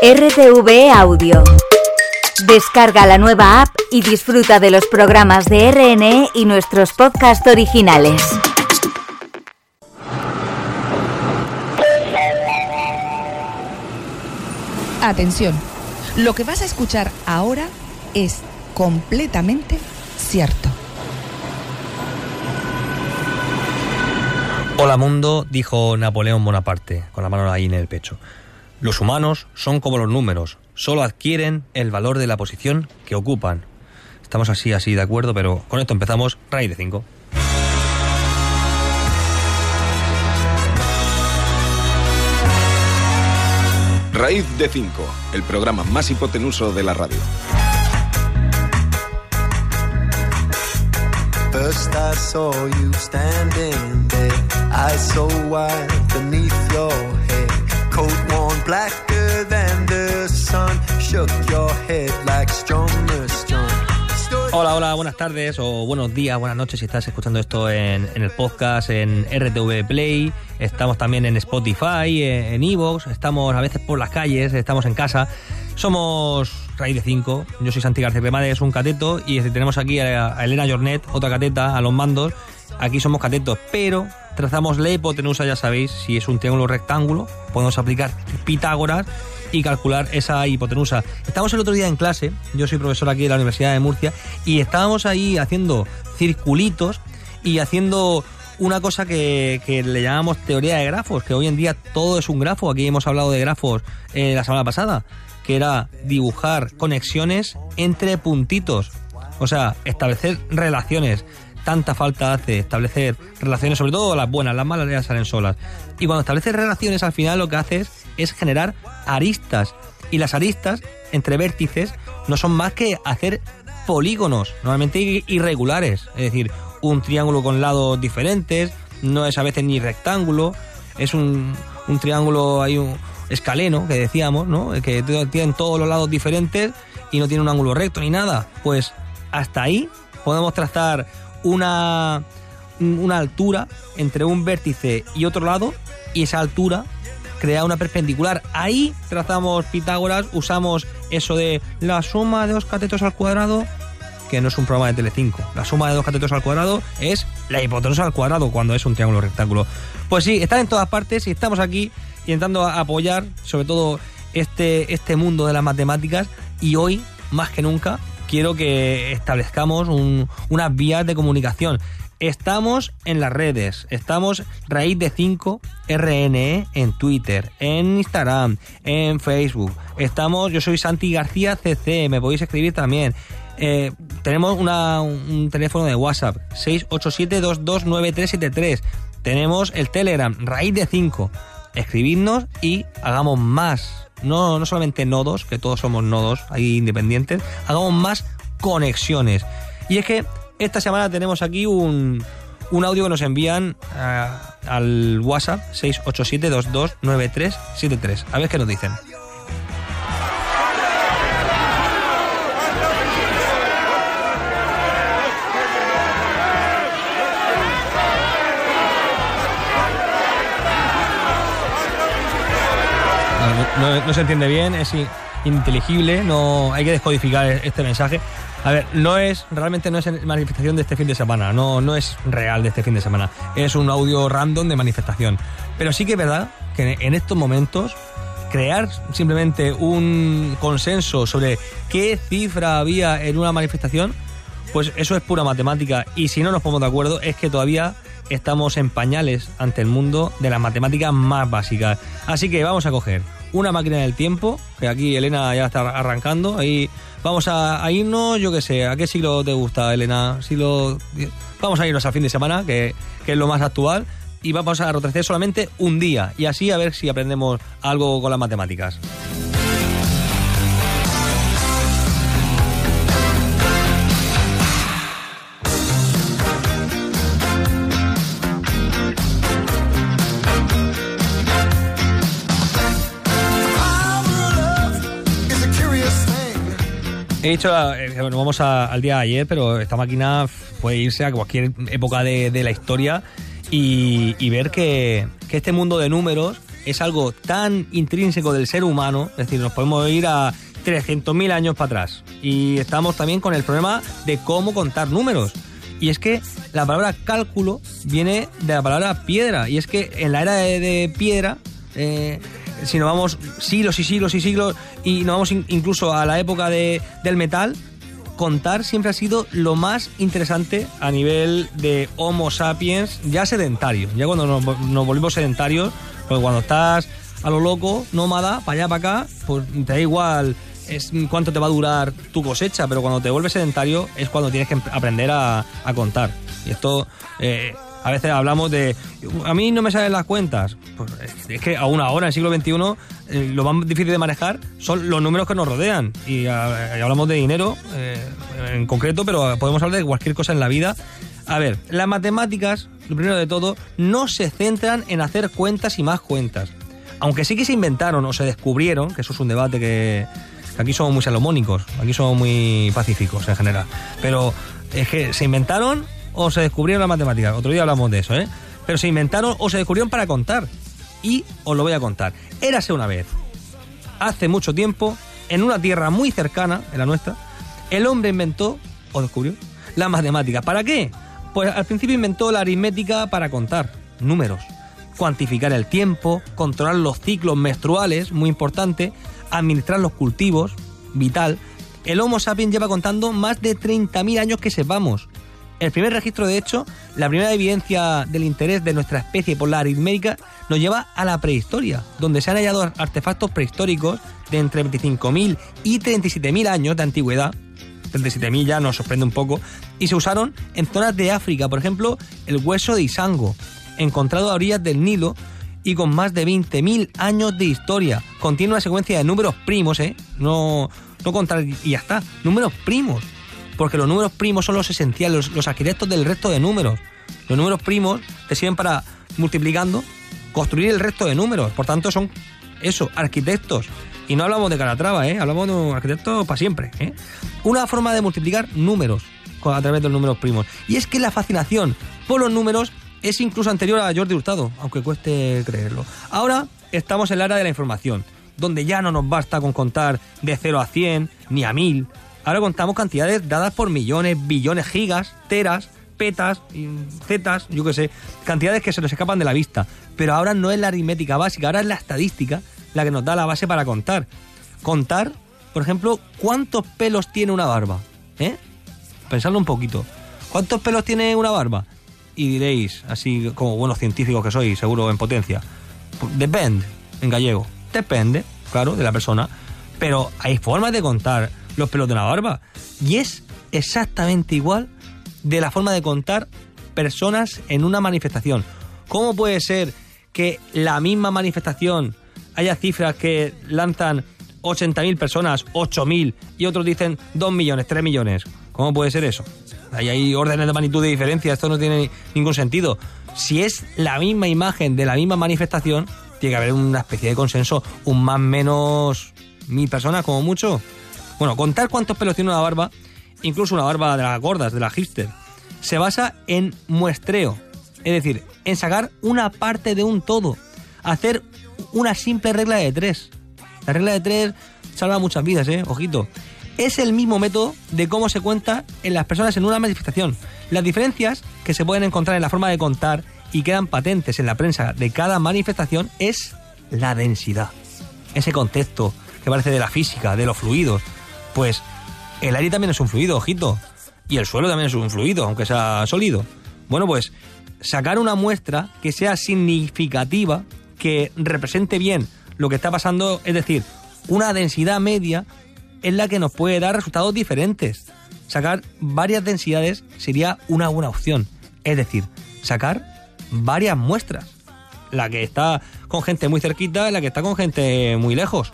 RTV Audio. Descarga la nueva app y disfruta de los programas de RNE y nuestros podcasts originales. Atención, lo que vas a escuchar ahora es completamente cierto. Hola mundo, dijo Napoleón Bonaparte, con la mano ahí en el pecho. Los humanos son como los números, solo adquieren el valor de la posición que ocupan. Estamos así, así de acuerdo, pero con esto empezamos raíz de 5. Raíz de 5, el programa más hipotenuso de la radio. First I saw you standing there, eyes so wide beneath your head, Hola, hola, buenas tardes o buenos días, buenas noches si estás escuchando esto en, el podcast, en RTV Play, estamos también en Spotify, eh, en Evox, estamos a veces por las calles, estamos en casa. Somos Raíz de 5, yo soy Santi García Cremades, un cateto, y tenemos aquí a Elena Jornet, otra cateta, a los mandos. Aquí somos catetos, pero trazamos la hipotenusa, ya sabéis, si es un triángulo rectángulo, podemos aplicar Pitágoras y calcular esa hipotenusa. Estamos el otro día en clase, yo soy profesor aquí de la Universidad de Murcia, y estábamos ahí haciendo circulitos y haciendo una cosa que, que le llamamos teoría de grafos, que hoy en día todo es un grafo, aquí hemos hablado de grafos eh, la semana pasada, que era dibujar conexiones entre puntitos, o sea, establecer relaciones. Tanta falta hace establecer relaciones, sobre todo las buenas, las malas ya salen solas. Y cuando estableces relaciones, al final lo que haces es generar aristas. Y las aristas entre vértices no son más que hacer polígonos, normalmente irregulares. Es decir, un triángulo con lados diferentes, no es a veces ni rectángulo, es un, un triángulo, hay un escaleno que decíamos, ¿no? Que tienen todos los lados diferentes y no tiene un ángulo recto ni nada. Pues hasta ahí podemos trazar una, una altura entre un vértice y otro lado y esa altura crea una perpendicular. Ahí trazamos Pitágoras, usamos eso de la suma de dos catetos al cuadrado, que no es un programa de Telecinco. La suma de dos catetos al cuadrado es la hipotenusa al cuadrado cuando es un triángulo rectángulo. Pues sí, están en todas partes y estamos aquí intentando apoyar sobre todo este, este mundo de las matemáticas y hoy, más que nunca, quiero que establezcamos un, unas vías de comunicación. Estamos en las redes, estamos raíz de 5 RNE en Twitter, en Instagram, en Facebook. Estamos, yo soy Santi García CC, me podéis escribir también. Eh, tenemos un teléfono de WhatsApp, 687-229373. Tenemos el Telegram, raíz de 5. Escribidnos y hagamos más. No, no solamente nodos, que todos somos nodos ahí independientes, hagamos más conexiones. Y es que esta semana tenemos aquí un, un audio que nos envían uh, al WhatsApp 687-229373. A ver qué nos dicen. No, no, se entiende bien, es ininteligible, no hay que descodificar este mensaje. A ver, no es, realmente no es manifestación de este fin de semana, no, no es real de este fin de semana, es un audio random de manifestación. Pero sí que es verdad que en estos momentos crear simplemente un consenso sobre qué cifra había en una manifestación, pues eso es pura matemática. Y si no nos ponemos de acuerdo, es que todavía estamos en pañales ante el mundo de las matemáticas más básicas. Así que vamos a coger una máquina del tiempo, que aquí Elena ya está arrancando, ahí vamos a, a irnos, yo qué sé, ¿a qué siglo te gusta, Elena? Siglo... Vamos a irnos al fin de semana, que, que es lo más actual, y vamos a retroceder solamente un día, y así a ver si aprendemos algo con las matemáticas. He dicho, eh, bueno, vamos al día de ayer, pero esta máquina puede irse a cualquier época de, la historia y, ver que, que, este mundo de números es algo tan intrínseco del ser humano, es decir, nos podemos ir a 300.000 años para atrás. Y estamos también con el problema de cómo contar números. Y es que la palabra cálculo viene de la palabra piedra. Y es que en la era de, piedra, eh, si nos vamos siglos y siglos y siglos, y nos vamos incluso a la época de, del metal, contar siempre ha sido lo más interesante a nivel de Homo sapiens ya sedentario. Ya cuando nos, volvimos sedentarios, pues cuando estás a lo loco, nómada, para allá, para acá, pues te da igual es cuánto te va a durar tu cosecha, pero cuando te vuelves sedentario es cuando tienes que aprender a, contar. Y esto, eh, a veces hablamos de, a mí no me salen las cuentas. Pues es que aún ahora, en el siglo XXI, eh, lo más difícil de manejar son los números que nos rodean. Y, hablamos de dinero eh, en concreto, pero podemos hablar de cualquier cosa en la vida. A ver, las matemáticas, lo primero de todo, no se centran en hacer cuentas y más cuentas. Aunque sí que se inventaron o se descubrieron, que eso es un debate que, Aquí somos muy salomónicos, aquí somos muy pacíficos en general. Pero es que se inventaron o se descubrieron las matemáticas. Otro día hablamos de eso, ¿eh? Pero se inventaron o se descubrieron para contar. Y os lo voy a contar. Érase una vez, hace mucho tiempo, en una tierra muy cercana, en la nuestra, el hombre inventó, o descubrió, la matemática. ¿Para qué? Pues al principio inventó la aritmética para contar números, cuantificar el tiempo, controlar los ciclos menstruales, muy importante, administrar los cultivos, vital, el Homo sapiens lleva contando más de 30.000 años que sepamos. El primer registro, de hecho, la primera evidencia del interés de nuestra especie por la aritmética nos lleva a la prehistoria, donde se han hallado artefactos prehistóricos de entre 25.000 y 37.000 años de antigüedad. 37.000 ya nos sorprende un poco. Y se usaron en zonas de África, por ejemplo, el hueso de Isango, encontrado a orillas del Nilo, y con más de 20.000 años de historia. Contiene una secuencia de números primos, ¿eh? No, no contar y ya está. Números primos. Porque los números primos son los esenciales, los, arquitectos del resto de números. Los números primos te sirven para, multiplicando, construir el resto de números. Por tanto, son eso, arquitectos. Y no hablamos de Calatrava, ¿eh? hablamos de un arquitecto para siempre. ¿eh? Una forma de multiplicar números a través de los números primos. Y es que la fascinación por los números es incluso anterior a Jordi Hurtado, aunque cueste creerlo. Ahora estamos en la era de la información, donde ya no nos basta con contar de 0 a 100 ni a 1000. Ahora contamos cantidades dadas por millones, billones, gigas, teras, petas, zetas, yo qué sé, cantidades que se nos escapan de la vista. Pero ahora no es la aritmética básica, ahora es la estadística la que nos da la base para contar. Contar, por ejemplo, cuántos pelos tiene una barba. ¿Eh? Pensadlo un poquito. ¿Cuántos pelos tiene una barba? y diréis, así como buenos científicos que sois, seguro en potencia, pues, depende, en gallego, depende, claro, de la persona, pero hay formas de contar los pelos de una barba y es exactamente igual de la forma de contar personas en una manifestación. ¿Cómo puede ser que la misma manifestación haya cifras que lanzan 80.000 personas, 8.000 y otros dicen 2 millones, 3 millones? ¿Cómo puede ser eso? Ahí hay órdenes de magnitud de diferencia, esto no tiene ningún sentido. Si es la misma imagen de la misma manifestación, tiene que haber una especie de consenso, un más menos mil personas como mucho. Bueno, contar cuántos pelos tiene una barba, incluso una barba de las gordas, de la hipster, se basa en muestreo, es decir, en sacar una parte de un todo, hacer una simple regla de tres. La regla de tres salva muchas vidas, eh, ojito es el mismo método de cómo se cuenta en las personas en una manifestación. Las diferencias que se pueden encontrar en la forma de contar y quedan patentes en la prensa de cada manifestación es la densidad. Ese concepto que parece de la física, de los fluidos. Pues el aire también es un fluido, ojito. Y el suelo también es un fluido, aunque sea sólido. Bueno, pues sacar una muestra que sea significativa, que represente bien lo que está pasando, es decir, una densidad media es la que nos puede dar resultados diferentes. Sacar varias densidades sería una buena opción. Es decir, sacar varias muestras. La que está con gente muy cerquita la que está con gente muy lejos.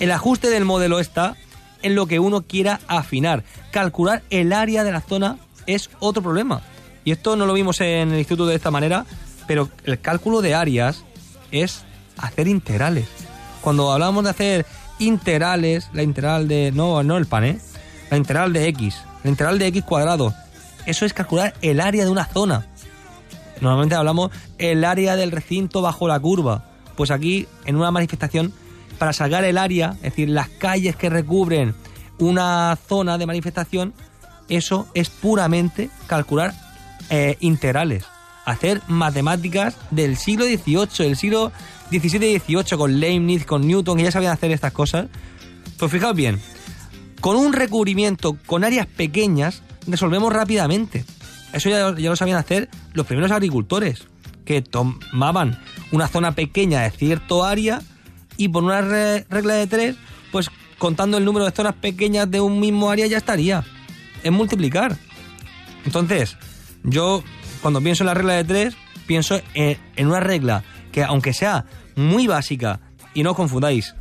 El ajuste del modelo está en lo que uno quiera afinar. Calcular el área de la zona es otro problema. Y esto no lo vimos en el instituto de esta manera, pero el cálculo de áreas es hacer integrales. Cuando hablamos de hacer integrales, la integral de, no, no el pan, ¿eh? La integral de x, la integral de x cuadrado. Eso es calcular el área de una zona. Normalmente hablamos el área del recinto bajo la curva. Pues aquí, en una manifestación, para sacar el área, es decir, las calles que recubren una zona de manifestación, eso es puramente calcular eh, integrales. Hacer matemáticas del siglo XVIII, del siglo XVII y XVIII, con Leibniz, con Newton, que ya sabían hacer estas cosas. Pues fijaos bien, con un recubrimiento con áreas pequeñas, resolvemos rápidamente. Eso ya, ya lo sabían hacer los primeros agricultores, que tomaban una zona pequeña de cierto área y por una regla de tres, pues contando el número de zonas pequeñas de un mismo área ya estaría. Es multiplicar. Entonces, yo cuando pienso en la regla de tres, pienso en, una regla que aunque sea muy básica, y no os confundáis,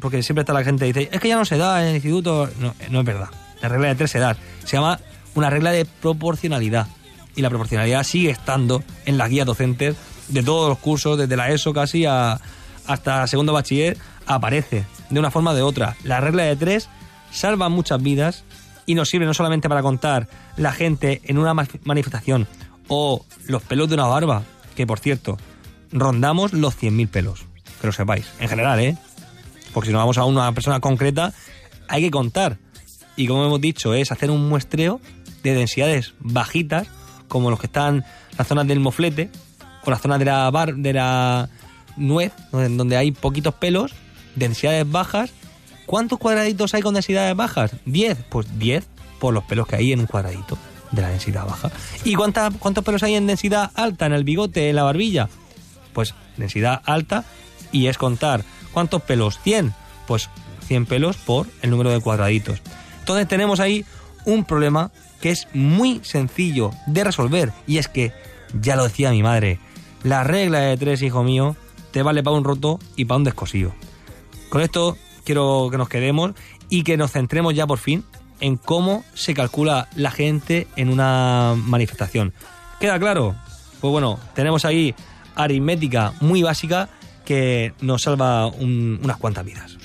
porque siempre está la gente que dice, es que ya no se da en el instituto. No, no es verdad. La regla de tres se da. Se llama una regla de proporcionalidad. Y la proporcionalidad sigue estando en las guías docentes de todos los cursos, desde la ESO casi a, hasta segundo bachiller, aparece de una forma o de otra. La regla de tres salva muchas vidas y nos sirve no solamente para contar la gente en una manifestación o los pelos de una barba, que por cierto, rondamos los 100.000 pelos, que lo sepáis, en general, ¿eh? Porque si no vamos a una persona concreta, hay que contar. Y como hemos dicho, es hacer un muestreo de densidades bajitas, como los que están las zonas del moflete, o las zonas de la, bar, de la nuez, donde hay poquitos pelos, densidades bajas. ¿Cuántos cuadraditos hay con densidades bajas? 10. Pues 10 por los pelos que hay en un cuadradito de la densidad baja. ¿Y cuánta, cuántos pelos hay en densidad alta en el bigote, en la barbilla? Pues densidad alta y es contar. ¿Cuántos pelos? 100. Pues 100 pelos por el número de cuadraditos. Entonces tenemos ahí un problema que es muy sencillo de resolver y es que, ya lo decía mi madre, la regla de tres, hijo mío, te vale para un roto y para un descosido. Con esto quiero que nos quedemos y que nos centremos ya por fin en cómo se calcula la gente en una manifestación. ¿Queda claro? Pues bueno, tenemos ahí aritmética muy básica que nos salva unas cuantas vidas.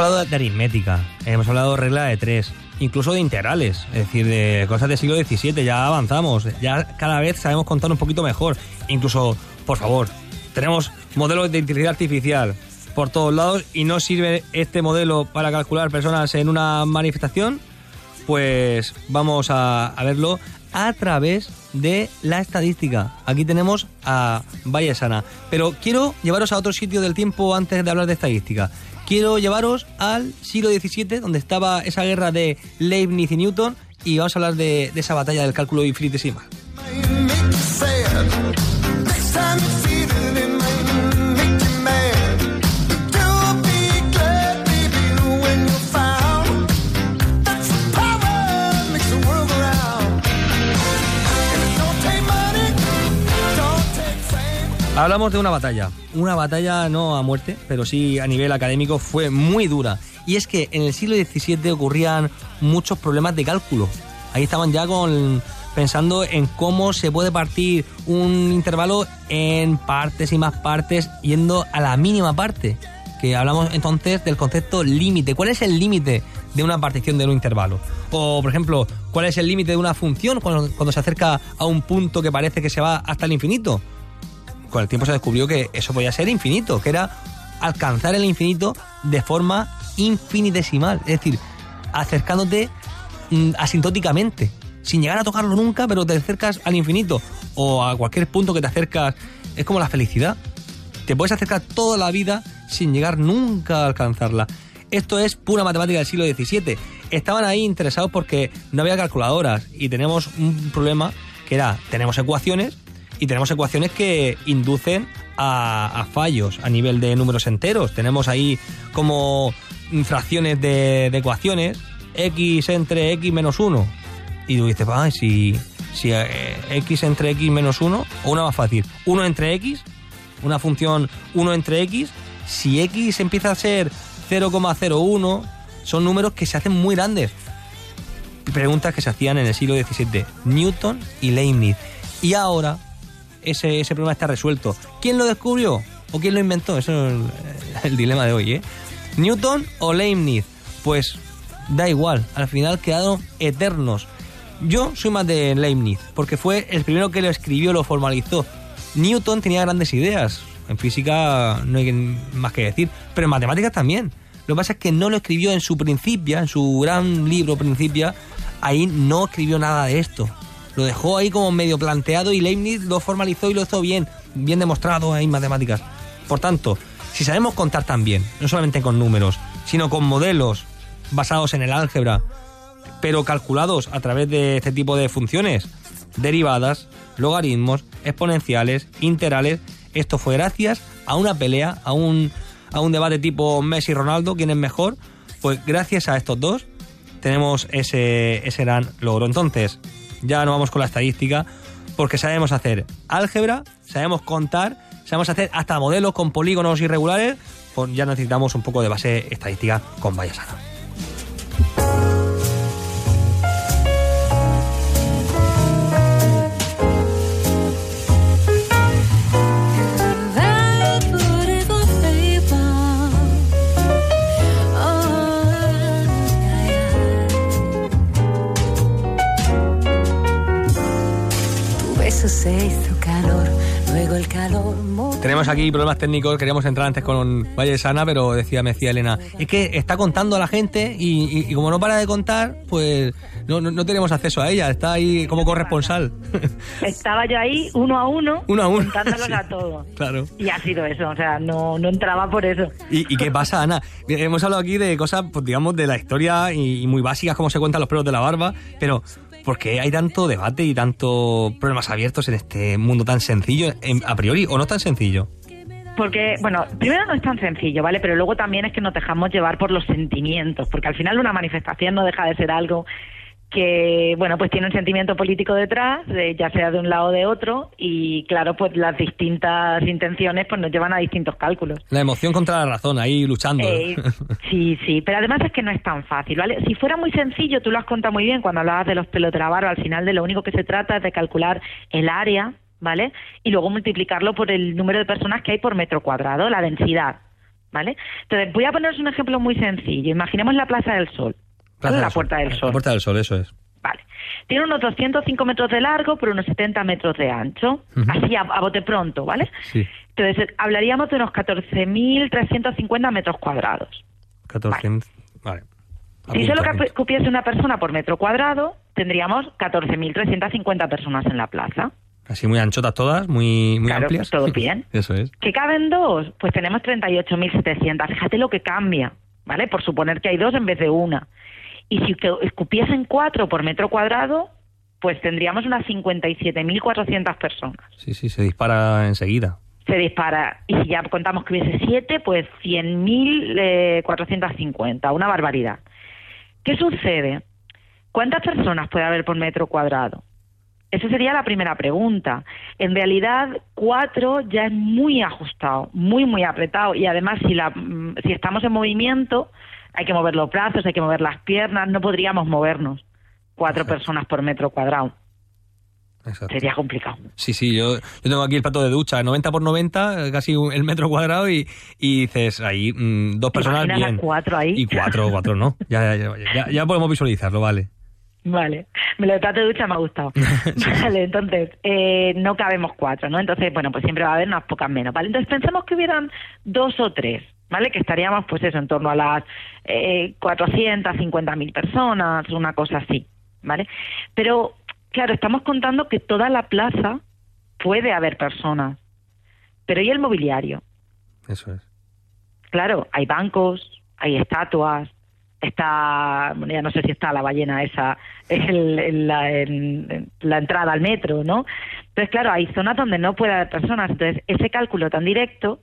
Hablado de aritmética, hemos hablado de regla de tres, incluso de integrales, es decir, de cosas del siglo XVII, ya avanzamos, ya cada vez sabemos contar un poquito mejor. Incluso, por favor, tenemos modelos de inteligencia artificial por todos lados y no sirve este modelo para calcular personas en una manifestación, pues vamos a, verlo a través de la estadística. Aquí tenemos a Vallesana. Pero quiero llevaros a otro sitio del tiempo antes de hablar de estadística quiero llevaros al siglo XVII, donde estaba esa guerra de Leibniz y Newton, y vamos a hablar de, esa batalla del cálculo infinitesimal. Hablamos de una batalla, una batalla no a muerte, pero sí a nivel académico fue muy dura. Y es que en el siglo XVII ocurrían muchos problemas de cálculo. Ahí estaban ya con pensando en cómo se puede partir un intervalo en partes y más partes yendo a la mínima parte. Que hablamos entonces del concepto límite. ¿Cuál es el límite de una partición de un intervalo? O, por ejemplo, ¿cuál es el límite de una función cuando, cuando se acerca a un punto que parece que se va hasta el infinito? Con el tiempo se descubrió que eso podía ser infinito, que era alcanzar el infinito de forma infinitesimal, es decir, acercándote mm, asintóticamente, sin llegar a tocarlo nunca, pero te acercas al infinito o a cualquier punto que te acercas, es como la felicidad. Te puedes acercar toda la vida sin llegar nunca a alcanzarla. Esto es pura matemática del siglo XVII. Estaban ahí interesados porque no había calculadoras y tenemos un problema que era, tenemos ecuaciones, y tenemos ecuaciones que inducen a, fallos a nivel de números enteros. Tenemos ahí como fracciones de, ecuaciones, x entre x menos 1. Y tú dices, si, si eh, x entre x menos 1, o una más fácil, 1 entre x, una función 1 entre x, si x empieza a ser 0,01, son números que se hacen muy grandes. Preguntas que se hacían en el siglo XVII, Newton y Leibniz. Y ahora ese, ese problema está resuelto. ¿Quién lo descubrió? ¿O quién lo inventó? Eso es el, dilema de hoy, ¿eh? ¿Newton o Leibniz? Pues da igual, al final quedaron eternos. Yo soy más de Leibniz, porque fue el primero que lo escribió, lo formalizó. Newton tenía grandes ideas, en física no hay más que decir, pero en matemáticas también. Lo que pasa es que no lo escribió en su Principia, en su gran libro Principia, ahí no escribió nada de esto. Lo dejó ahí como medio planteado y Leibniz lo formalizó y lo hizo bien, bien demostrado en matemáticas. Por tanto, si sabemos contar también, no solamente con números, sino con modelos basados en el álgebra, pero calculados a través de este tipo de funciones, derivadas, logaritmos, exponenciales, integrales, esto fue gracias a una pelea, a un, a un debate tipo Messi-Ronaldo, quién es mejor, pues gracias a estos dos tenemos ese, ese gran logro. Entonces, ya no vamos con la estadística, porque sabemos hacer álgebra, sabemos contar, sabemos hacer hasta modelos con polígonos irregulares, pues ya necesitamos un poco de base estadística con Bayasana. Aquí problemas técnicos, queríamos entrar antes con Valle Sana, pero decía, me decía Elena, es que está contando a la gente y, y, y como no para de contar, pues no, no, no, tenemos acceso a ella, está ahí como corresponsal. Estaba yo ahí uno a uno, uno, a uno. contándolos sí, a todos. Claro. Y ha sido eso, o sea, no, no entraba por eso. ¿Y, ¿Y, qué pasa, Ana? Hemos hablado aquí de cosas, pues digamos, de la historia y, y muy básicas, como se cuentan los pelos de la barba, pero ¿por qué hay tanto debate y tanto problemas abiertos en este mundo tan sencillo, en, a priori, o no tan sencillo? Porque, bueno, primero no es tan sencillo, ¿vale? Pero luego también es que nos dejamos llevar por los sentimientos, porque al final una manifestación no deja de ser algo que, bueno, pues tiene un sentimiento político detrás, de, ya sea de un lado o de otro, y claro, pues las distintas intenciones pues nos llevan a distintos cálculos. La emoción contra la razón, ahí luchando. Eh, sí, sí, pero además es que no es tan fácil, ¿vale? Si fuera muy sencillo, tú lo has contado muy bien cuando hablabas de los barba, al final de lo único que se trata es de calcular el área, ¿vale? Y luego multiplicarlo por el número de personas que hay por metro cuadrado, la densidad, ¿vale? Entonces, voy a poneros un ejemplo muy sencillo. Imaginemos la Plaza del Sol. Plaza la del Puerta Sol. del Sol. La Puerta del Sol, eso es. Vale. Tiene unos 205 metros de largo por unos 70 metros de ancho. Así a, a bote pronto, ¿vale? Sí, Entonces, hablaríamos de unos 14.350 metros cuadrados. 14. Vale. Si solo cupiese una persona por metro cuadrado, tendríamos 14.350 personas en la plaza. Así muy anchotas todas, muy, muy Claro, amplias. todo bien. Eso es. ¿Que caben dos? Pues tenemos 38.700. Fíjate lo que cambia, ¿vale? Por suponer que hay dos en vez de una. Y si escupiesen cuatro por metro cuadrado, pues tendríamos unas 57.400 personas. Sí, sí, se dispara enseguida. Se dispara. Y si ya contamos que hubiese siete, pues 100.450. Una barbaridad. ¿Qué sucede? ¿Cuántas personas puede haber por metro cuadrado? Esa sería la primera pregunta. En realidad, cuatro ya es muy ajustado, muy, muy apretado. Y además, si, la, mm, si estamos en movimiento, hay que mover los brazos, hay que mover las piernas, no podríamos movernos. Cuatro Exacto. personas por metro cuadrado. Exacto. Sería complicado. Sí, sí, yo, yo tengo aquí el plato de ducha, 90 por 90, eh, casi un- el metro cuadrado, y, y dices ahí, mm, dos ¿Te personas bien. cuatro ahí? Y cuatro, cuatro no. Ya, ya, ya, ya, ya podemos visualizarlo, vale. Vale, me lo de plato de ducha me ha gustado. Vale, entonces, eh, no cabemos cuatro, ¿no? Entonces, bueno, pues siempre va a haber unas pocas menos, ¿vale? Entonces, pensemos que hubieran dos o tres, ¿vale? Que estaríamos, pues eso, en torno a las eh, 450.000 personas, una cosa así, ¿vale? Pero, claro, estamos contando que toda la plaza puede haber personas, pero ¿y el mobiliario? Eso es. Claro, hay bancos, hay estatuas, está, bueno, ya no sé si está la ballena esa, es el- el- la, en- la entrada al metro, ¿no? Entonces, claro, hay zonas donde no puede haber personas, entonces ese cálculo tan directo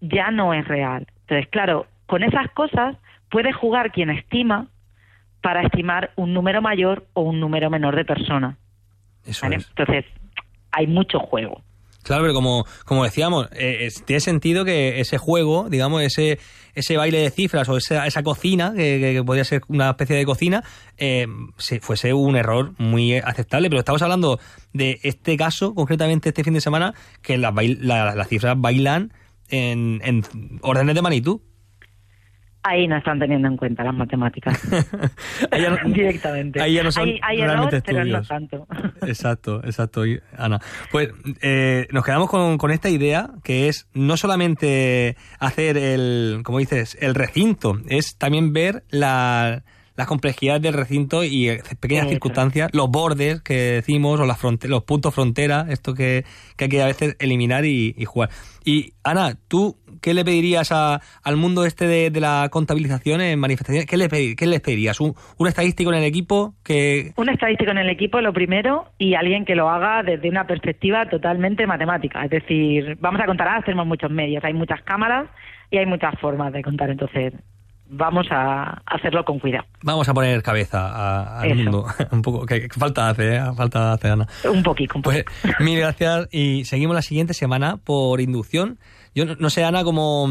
ya no es real. Entonces, claro, con esas cosas puede jugar quien estima para estimar un número mayor o un número menor de personas. Eso ¿vale? es. Entonces, hay mucho juego. Claro, pero como, como decíamos, eh, tiene sentido que ese juego, digamos, ese, ese baile de cifras o esa, esa cocina, que, que- podría ser una especie de cocina, eh, se- fuese un error muy aceptable. Pero estamos hablando de este caso, concretamente este fin de semana, que las, la- cifras bailan en, en órdenes de magnitud. Ahí no están teniendo en cuenta las matemáticas. Ahí ya no- Directamente. ahí ya no son hay hay realmente error, pero no tanto. Exacto, exacto, Ana. Pues eh, nos quedamos con, con esta idea que es no solamente hacer el, como dices, el recinto, es también ver la, las complejidades del recinto y eh, pequeñas circunstancias, los bordes que decimos o las los puntos frontera, esto que, que hay que a veces eliminar y, y jugar. Y Ana, ¿tú qué le pedirías a- al mundo este de, de la contabilización en manifestaciones? ¿Qué, le qué les pedirías? ¿Un, ¿Un estadístico en el equipo que, Un estadístico en el equipo, lo primero, y alguien que lo haga desde una perspectiva totalmente matemática. Es decir, vamos a contar, ahora tenemos muchos medios, hay muchas cámaras y hay muchas formas de contar. Entonces, vamos a hacerlo con cuidado. Vamos a poner cabeza al mundo. un poco, que, que falta hace, ¿eh? falta hace, Ana. Un poquito, un Pues poquito. mil gracias y seguimos la siguiente semana por inducción. Yo no, no sé, Ana, cómo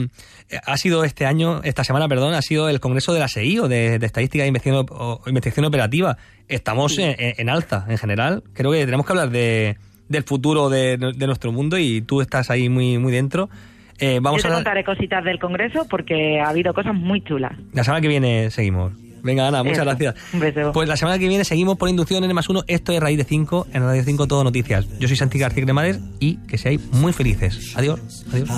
eh, ha sido este año, esta semana, perdón, ha sido el Congreso de la SEIO, de, de Estadística e Investigación, o- Investigación Operativa. Estamos en, en- en alza, en general. Creo que tenemos que hablar de, del futuro de, de nuestro mundo y tú estás ahí muy, muy dentro. Eh, vamos Yo a te hablar- contaré cositas del Congreso porque ha habido cosas muy chulas. La semana que viene seguimos. Venga, Ana, muchas Eso. gracias. Un beso. Pues la semana que viene seguimos por inducción en más uno. Esto es Raíz de 5, en Radio 5 Todo Noticias. Yo soy Santi García Cremades y que seáis muy felices. Adiós. Adiós.